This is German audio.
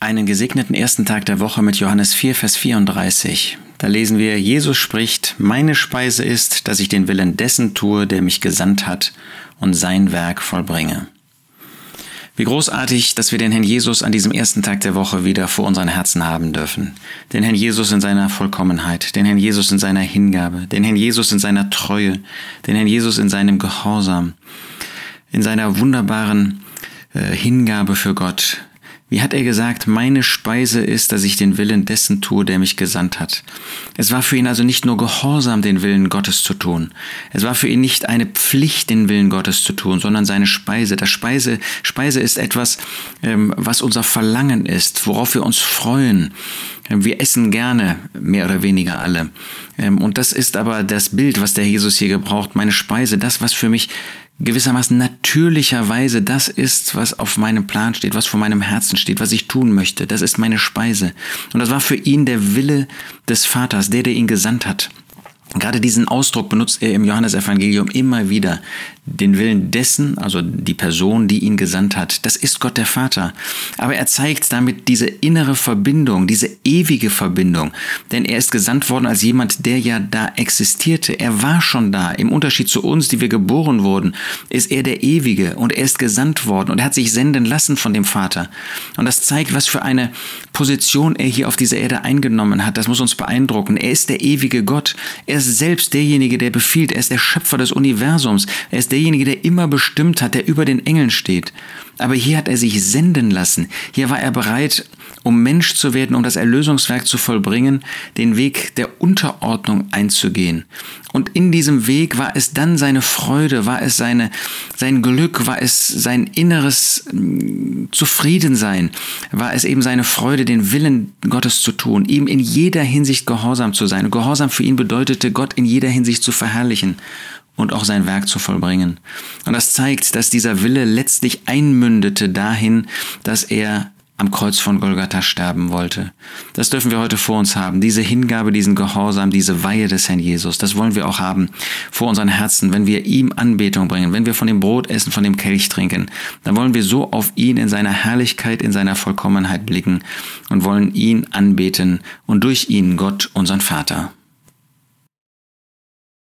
einen gesegneten ersten Tag der Woche mit Johannes 4, Vers 34. Da lesen wir, Jesus spricht, meine Speise ist, dass ich den Willen dessen tue, der mich gesandt hat und sein Werk vollbringe. Wie großartig, dass wir den Herrn Jesus an diesem ersten Tag der Woche wieder vor unseren Herzen haben dürfen. Den Herrn Jesus in seiner Vollkommenheit, den Herrn Jesus in seiner Hingabe, den Herrn Jesus in seiner Treue, den Herrn Jesus in seinem Gehorsam, in seiner wunderbaren äh, Hingabe für Gott, wie hat er gesagt, meine Speise ist, dass ich den Willen dessen tue, der mich gesandt hat. Es war für ihn also nicht nur Gehorsam, den Willen Gottes zu tun. Es war für ihn nicht eine Pflicht, den Willen Gottes zu tun, sondern seine Speise. Das Speise, Speise ist etwas, ähm, was unser Verlangen ist, worauf wir uns freuen. Wir essen gerne, mehr oder weniger alle. Ähm, und das ist aber das Bild, was der Jesus hier gebraucht. Meine Speise, das, was für mich gewissermaßen natürlicherweise das ist, was auf meinem Plan steht, was vor meinem Herzen steht, was ich tun möchte. Das ist meine Speise. Und das war für ihn der Wille des Vaters, der, der ihn gesandt hat. Gerade diesen Ausdruck benutzt er im Johannesevangelium immer wieder. Den Willen dessen, also die Person, die ihn gesandt hat, das ist Gott der Vater. Aber er zeigt damit diese innere Verbindung, diese ewige Verbindung. Denn er ist gesandt worden als jemand, der ja da existierte. Er war schon da. Im Unterschied zu uns, die wir geboren wurden, ist er der Ewige und er ist gesandt worden und er hat sich senden lassen von dem Vater. Und das zeigt, was für eine Position er hier auf dieser Erde eingenommen hat. Das muss uns beeindrucken. Er ist der ewige Gott. Er ist selbst derjenige, der befiehlt. Er ist der Schöpfer des Universums. Er ist derjenige, der immer bestimmt hat, der über den Engeln steht. Aber hier hat er sich senden lassen. Hier war er bereit, um Mensch zu werden, um das Erlösungswerk zu vollbringen, den Weg der Unterordnung einzugehen. Und in diesem Weg war es dann seine Freude, war es seine, sein Glück, war es sein inneres mm, Zufriedensein, war es eben seine Freude, den Willen Gottes zu tun, ihm in jeder Hinsicht gehorsam zu sein. Gehorsam für ihn bedeutete, Gott in jeder Hinsicht zu verherrlichen und auch sein Werk zu vollbringen. Und das zeigt, dass dieser Wille letztlich einmündete dahin, dass er am Kreuz von Golgatha sterben wollte. Das dürfen wir heute vor uns haben. Diese Hingabe, diesen Gehorsam, diese Weihe des Herrn Jesus, das wollen wir auch haben vor unseren Herzen, wenn wir ihm Anbetung bringen, wenn wir von dem Brot essen, von dem Kelch trinken. Dann wollen wir so auf ihn in seiner Herrlichkeit, in seiner Vollkommenheit blicken und wollen ihn anbeten und durch ihn Gott, unseren Vater.